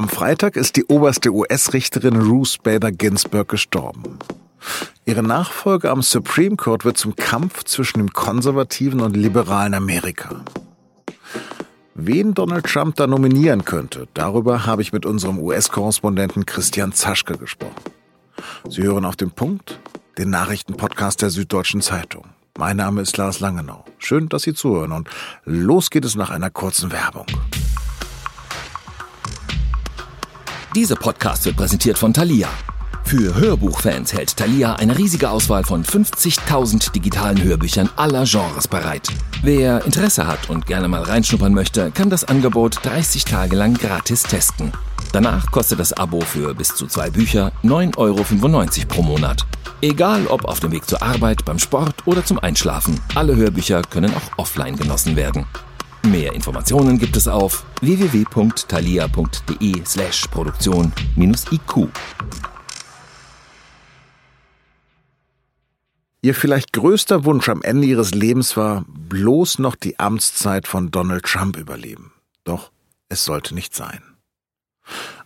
Am Freitag ist die oberste US-Richterin Ruth Bader Ginsburg gestorben. Ihre Nachfolge am Supreme Court wird zum Kampf zwischen dem konservativen und liberalen Amerika. Wen Donald Trump da nominieren könnte, darüber habe ich mit unserem US-Korrespondenten Christian Zaschke gesprochen. Sie hören auf den Punkt, den Nachrichtenpodcast der Süddeutschen Zeitung. Mein Name ist Lars Langenau. Schön, dass Sie zuhören und los geht es nach einer kurzen Werbung. Dieser Podcast wird präsentiert von Thalia. Für Hörbuchfans hält Thalia eine riesige Auswahl von 50.000 digitalen Hörbüchern aller Genres bereit. Wer Interesse hat und gerne mal reinschnuppern möchte, kann das Angebot 30 Tage lang gratis testen. Danach kostet das Abo für bis zu zwei Bücher 9,95 Euro pro Monat. Egal ob auf dem Weg zur Arbeit, beim Sport oder zum Einschlafen, alle Hörbücher können auch offline genossen werden. Mehr Informationen gibt es auf www.thalia.de slash Produktion-IQ. Ihr vielleicht größter Wunsch am Ende ihres Lebens war, bloß noch die Amtszeit von Donald Trump überleben. Doch es sollte nicht sein.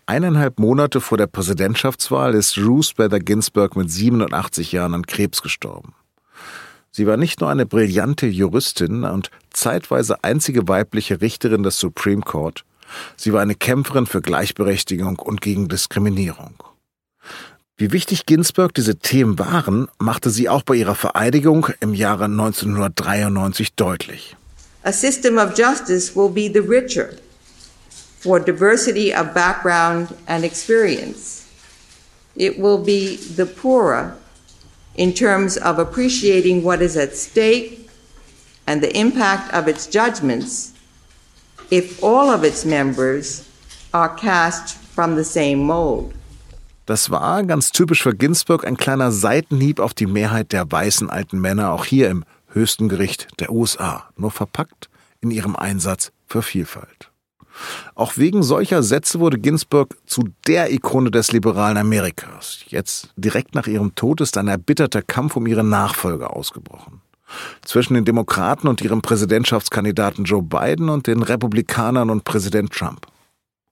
Eineinhalb Monate vor der Präsidentschaftswahl ist Ruth Bader Ginsburg mit 87 Jahren an Krebs gestorben. Sie war nicht nur eine brillante Juristin und zeitweise einzige weibliche Richterin des Supreme Court, sie war eine Kämpferin für Gleichberechtigung und gegen Diskriminierung. Wie wichtig Ginsburg diese Themen waren, machte sie auch bei ihrer Vereidigung im Jahre 1993 deutlich. A system of justice will be the richer for diversity of background and experience. It will be the poorer in terms of appreciating what is at stake and the impact of its judgments if all of its members are cast from the same mold. Das war ganz typisch für Ginsburg ein kleiner Seitenhieb auf die Mehrheit der weißen alten Männer, auch hier im höchsten Gericht der USA, nur verpackt in ihrem Einsatz für Vielfalt. Auch wegen solcher Sätze wurde Ginsburg zu der Ikone des liberalen Amerikas. Jetzt, direkt nach ihrem Tod, ist ein erbitterter Kampf um ihre Nachfolge ausgebrochen. Zwischen den Demokraten und ihrem Präsidentschaftskandidaten Joe Biden und den Republikanern und Präsident Trump.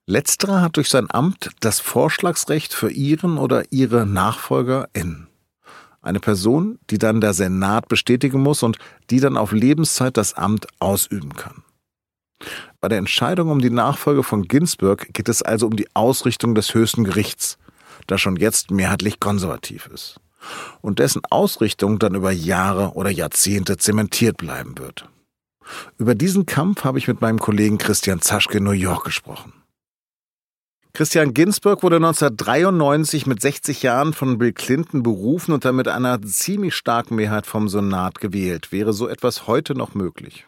Letzterer hat durch sein Amt das Vorschlagsrecht für ihren oder ihre NachfolgerInnen. Eine Person, die dann der Senat bestätigen muss und die dann auf Lebenszeit das Amt ausüben kann. Bei der Entscheidung um die Nachfolge von Ginsburg geht es also um die Ausrichtung des höchsten Gerichts, das schon jetzt mehrheitlich konservativ ist und dessen Ausrichtung dann über Jahre oder Jahrzehnte zementiert bleiben wird. Über diesen Kampf habe ich mit meinem Kollegen Christian Zaschke in New York gesprochen. Christian Ginsburg wurde 1993 mit 60 Jahren von Bill Clinton berufen und dann mit einer ziemlich starken Mehrheit vom Senat gewählt. Wäre so etwas heute noch möglich?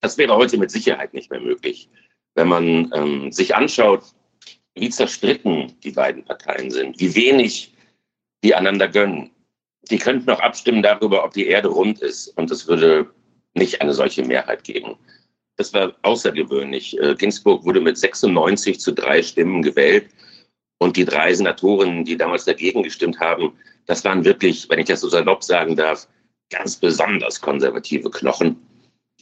Das wäre heute mit Sicherheit nicht mehr möglich. Wenn man ähm, sich anschaut, wie zerstritten die beiden Parteien sind, wie wenig die einander gönnen. Die könnten noch abstimmen darüber, ob die Erde rund ist. Und es würde nicht eine solche Mehrheit geben. Das war außergewöhnlich. Äh, Ginsburg wurde mit 96 zu drei Stimmen gewählt. Und die drei Senatoren, die damals dagegen gestimmt haben, das waren wirklich, wenn ich das so salopp sagen darf, ganz besonders konservative Knochen.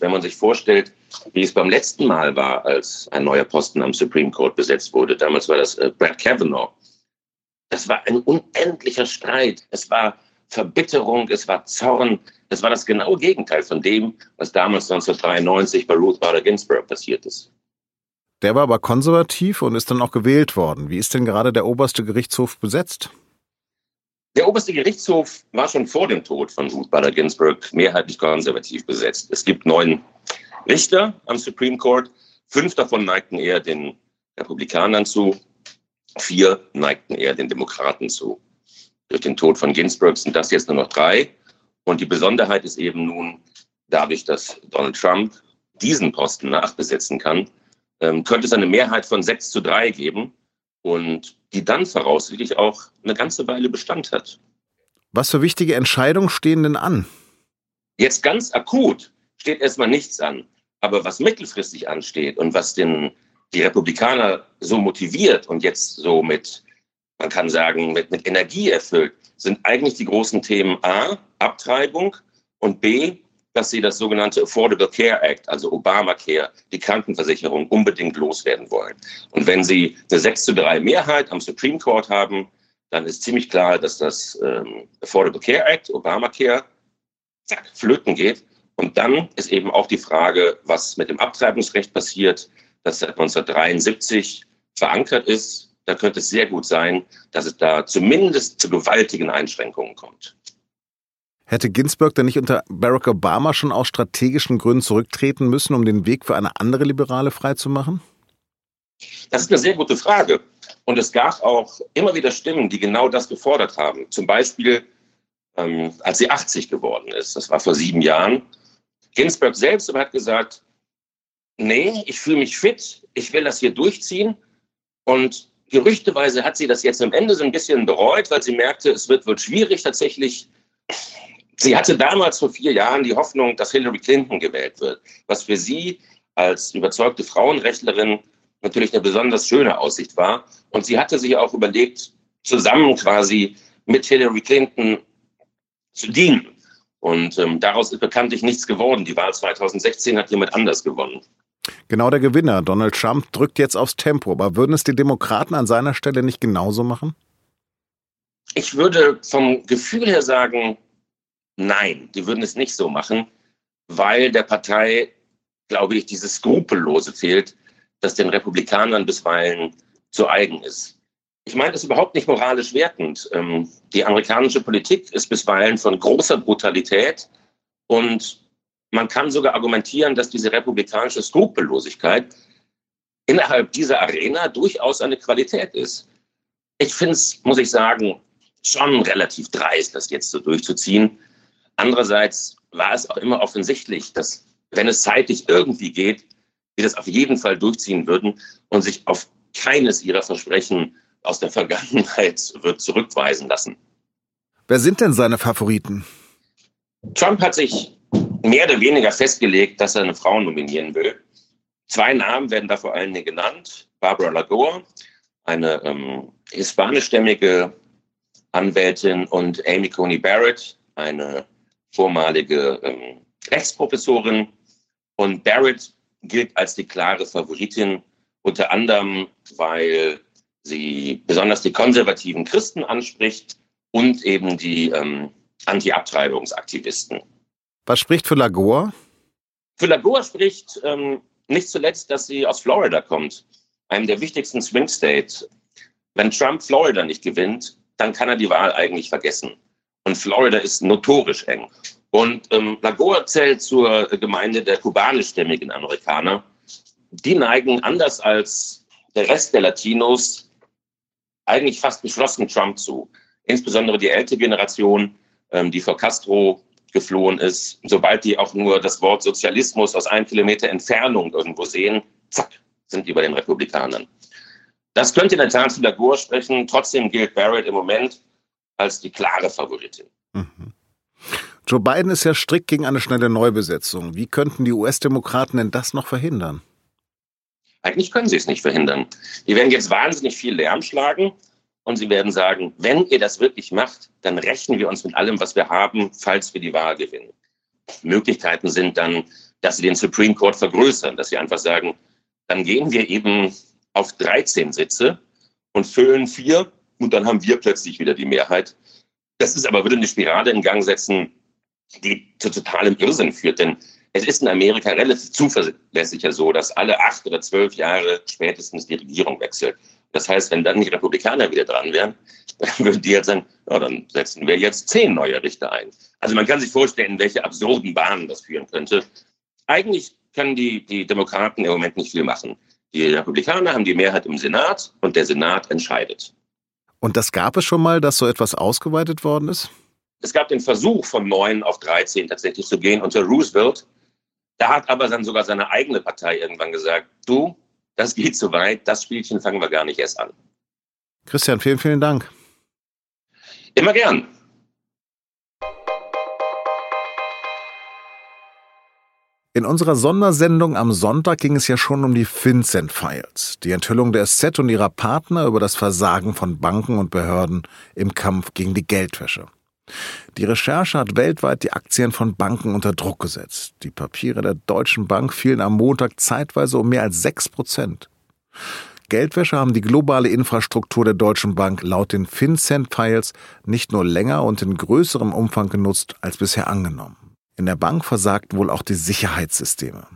Wenn man sich vorstellt, wie es beim letzten Mal war, als ein neuer Posten am Supreme Court besetzt wurde, damals war das äh, Brad Kavanaugh. Das war ein unendlicher Streit. Es war Verbitterung, es war Zorn. Es war das genaue Gegenteil von dem, was damals 1993 bei Ruth Bader Ginsburg passiert ist. Der war aber konservativ und ist dann auch gewählt worden. Wie ist denn gerade der oberste Gerichtshof besetzt? Der oberste Gerichtshof war schon vor dem Tod von Ruth Bader Ginsburg mehrheitlich konservativ besetzt. Es gibt neun Richter am Supreme Court. Fünf davon neigten eher den Republikanern zu. Vier neigten eher den Demokraten zu. Durch den Tod von Ginsburg sind das jetzt nur noch drei. Und die Besonderheit ist eben nun, dadurch, dass Donald Trump diesen Posten nachbesetzen kann, ähm, könnte es eine Mehrheit von sechs zu drei geben und die dann voraussichtlich auch eine ganze Weile Bestand hat. Was für wichtige Entscheidungen stehen denn an? Jetzt ganz akut steht erstmal nichts an. Aber was mittelfristig ansteht und was den, die Republikaner so motiviert und jetzt so mit, man kann sagen, mit, mit Energie erfüllt, sind eigentlich die großen Themen A, Abtreibung und B, dass sie das sogenannte Affordable Care Act, also Obamacare, die Krankenversicherung unbedingt loswerden wollen. Und wenn sie eine 6 zu 3 Mehrheit am Supreme Court haben, dann ist ziemlich klar, dass das ähm, Affordable Care Act, Obamacare, zack, flöten geht. Und dann ist eben auch die Frage, was mit dem Abtreibungsrecht passiert, das seit 1973 verankert ist. Da könnte es sehr gut sein, dass es da zumindest zu gewaltigen Einschränkungen kommt. Hätte Ginsburg denn nicht unter Barack Obama schon aus strategischen Gründen zurücktreten müssen, um den Weg für eine andere Liberale freizumachen? Das ist eine sehr gute Frage. Und es gab auch immer wieder Stimmen, die genau das gefordert haben. Zum Beispiel, ähm, als sie 80 geworden ist, das war vor sieben Jahren. Ginsburg selbst hat gesagt, nee, ich fühle mich fit, ich will das hier durchziehen. Und gerüchteweise hat sie das jetzt am Ende so ein bisschen bereut, weil sie merkte, es wird wohl schwierig, tatsächlich Sie hatte damals vor vier Jahren die Hoffnung, dass Hillary Clinton gewählt wird, was für sie als überzeugte Frauenrechtlerin natürlich eine besonders schöne Aussicht war. Und sie hatte sich auch überlegt, zusammen quasi mit Hillary Clinton zu dienen. Und ähm, daraus ist bekanntlich nichts geworden. Die Wahl 2016 hat jemand anders gewonnen. Genau der Gewinner, Donald Trump, drückt jetzt aufs Tempo. Aber würden es die Demokraten an seiner Stelle nicht genauso machen? Ich würde vom Gefühl her sagen, Nein, die würden es nicht so machen, weil der Partei, glaube ich, dieses Skrupellose fehlt, das den Republikanern bisweilen zu eigen ist. Ich meine das überhaupt nicht moralisch wertend. Ähm, die amerikanische Politik ist bisweilen von großer Brutalität und man kann sogar argumentieren, dass diese republikanische Skrupellosigkeit innerhalb dieser Arena durchaus eine Qualität ist. Ich finde es, muss ich sagen, schon relativ dreist, das jetzt so durchzuziehen. Andererseits war es auch immer offensichtlich, dass wenn es zeitlich irgendwie geht, sie das auf jeden Fall durchziehen würden und sich auf keines ihrer Versprechen aus der Vergangenheit wird zurückweisen lassen. Wer sind denn seine Favoriten? Trump hat sich mehr oder weniger festgelegt, dass er eine Frau nominieren will. Zwei Namen werden da vor allen Dingen genannt. Barbara Lagoa, eine ähm, hispanischstämmige Anwältin, und Amy Coney Barrett, eine vormalige ähm, Rechtsprofessorin. Und Barrett gilt als die klare Favoritin, unter anderem, weil sie besonders die konservativen Christen anspricht und eben die ähm, Anti-Abtreibungsaktivisten. Was spricht für Lagoa? Für Lagoa spricht ähm, nicht zuletzt, dass sie aus Florida kommt, einem der wichtigsten Swing States. Wenn Trump Florida nicht gewinnt, dann kann er die Wahl eigentlich vergessen. Und Florida ist notorisch eng. Und ähm, Lagoa zählt zur Gemeinde der kubanischstämmigen Amerikaner. Die neigen anders als der Rest der Latinos eigentlich fast geschlossen Trump zu. Insbesondere die ältere Generation, ähm, die vor Castro geflohen ist. Sobald die auch nur das Wort Sozialismus aus einem Kilometer Entfernung irgendwo sehen, zack, sind die bei den Republikanern. Das könnte in der Tat zu Lagoa sprechen. Trotzdem gilt Barrett im Moment als die klare Favoritin. Mhm. Joe Biden ist ja strikt gegen eine schnelle Neubesetzung. Wie könnten die US-Demokraten denn das noch verhindern? Eigentlich können sie es nicht verhindern. Die werden jetzt wahnsinnig viel Lärm schlagen und sie werden sagen, wenn ihr das wirklich macht, dann rechnen wir uns mit allem, was wir haben, falls wir die Wahl gewinnen. Möglichkeiten sind dann, dass sie den Supreme Court vergrößern, dass sie einfach sagen, dann gehen wir eben auf 13 Sitze und füllen vier und dann haben wir plötzlich wieder die Mehrheit. Das ist aber, würde eine Spirale in Gang setzen, die zu totalem Irrsinn führt. Denn es ist in Amerika relativ zuverlässiger so, dass alle acht oder zwölf Jahre spätestens die Regierung wechselt. Das heißt, wenn dann die Republikaner wieder dran wären, dann würden die jetzt sagen, ja, dann setzen wir jetzt zehn neue Richter ein. Also man kann sich vorstellen, welche absurden Bahnen das führen könnte. Eigentlich können die, die Demokraten im Moment nicht viel machen. Die Republikaner haben die Mehrheit im Senat und der Senat entscheidet. Und das gab es schon mal, dass so etwas ausgeweitet worden ist? Es gab den Versuch, von neun auf 13 tatsächlich zu gehen unter Roosevelt. Da hat aber dann sogar seine eigene Partei irgendwann gesagt, du, das geht zu weit, das Spielchen fangen wir gar nicht erst an. Christian, vielen, vielen Dank. Immer gern. In unserer Sondersendung am Sonntag ging es ja schon um die Vincent Files, die Enthüllung der SZ und ihrer Partner über das Versagen von Banken und Behörden im Kampf gegen die Geldwäsche. Die Recherche hat weltweit die Aktien von Banken unter Druck gesetzt. Die Papiere der Deutschen Bank fielen am Montag zeitweise um mehr als sechs Prozent. Geldwäsche haben die globale Infrastruktur der Deutschen Bank laut den FinCEN-Files nicht nur länger und in größerem Umfang genutzt als bisher angenommen. In der Bank versagten wohl auch die Sicherheitssysteme.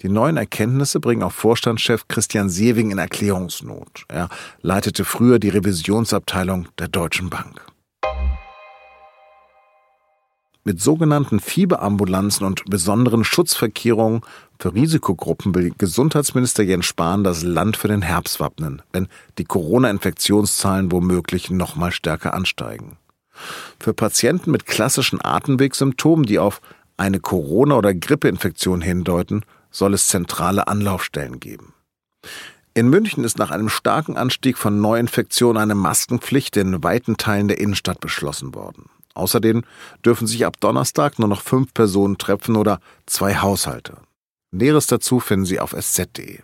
Die neuen Erkenntnisse bringen auch Vorstandschef Christian Sewing in Erklärungsnot. Er leitete früher die Revisionsabteilung der Deutschen Bank. Mit sogenannten Fieberambulanzen und besonderen Schutzverkehrungen für Risikogruppen will Gesundheitsminister Jens Spahn das Land für den Herbst wappnen, wenn die Corona-Infektionszahlen womöglich noch mal stärker ansteigen. Für Patienten mit klassischen Atemwegssymptomen, die auf eine Corona- oder Grippeinfektion hindeuten, soll es zentrale Anlaufstellen geben. In München ist nach einem starken Anstieg von Neuinfektionen eine Maskenpflicht in weiten Teilen der Innenstadt beschlossen worden. Außerdem dürfen sich ab Donnerstag nur noch fünf Personen treffen oder zwei Haushalte. Näheres dazu finden Sie auf sz.de.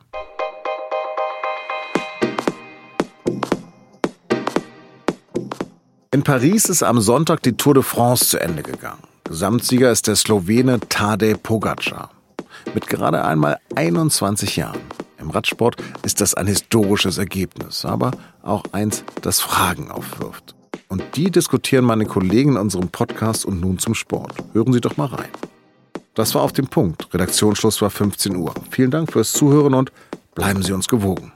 In Paris ist am Sonntag die Tour de France zu Ende gegangen. Gesamtsieger ist der Slowene Tadej Pogacar. Mit gerade einmal 21 Jahren. Im Radsport ist das ein historisches Ergebnis, aber auch eins, das Fragen aufwirft. Und die diskutieren meine Kollegen in unserem Podcast und nun zum Sport. Hören Sie doch mal rein. Das war auf dem Punkt. Redaktionsschluss war 15 Uhr. Vielen Dank fürs Zuhören und bleiben Sie uns gewogen.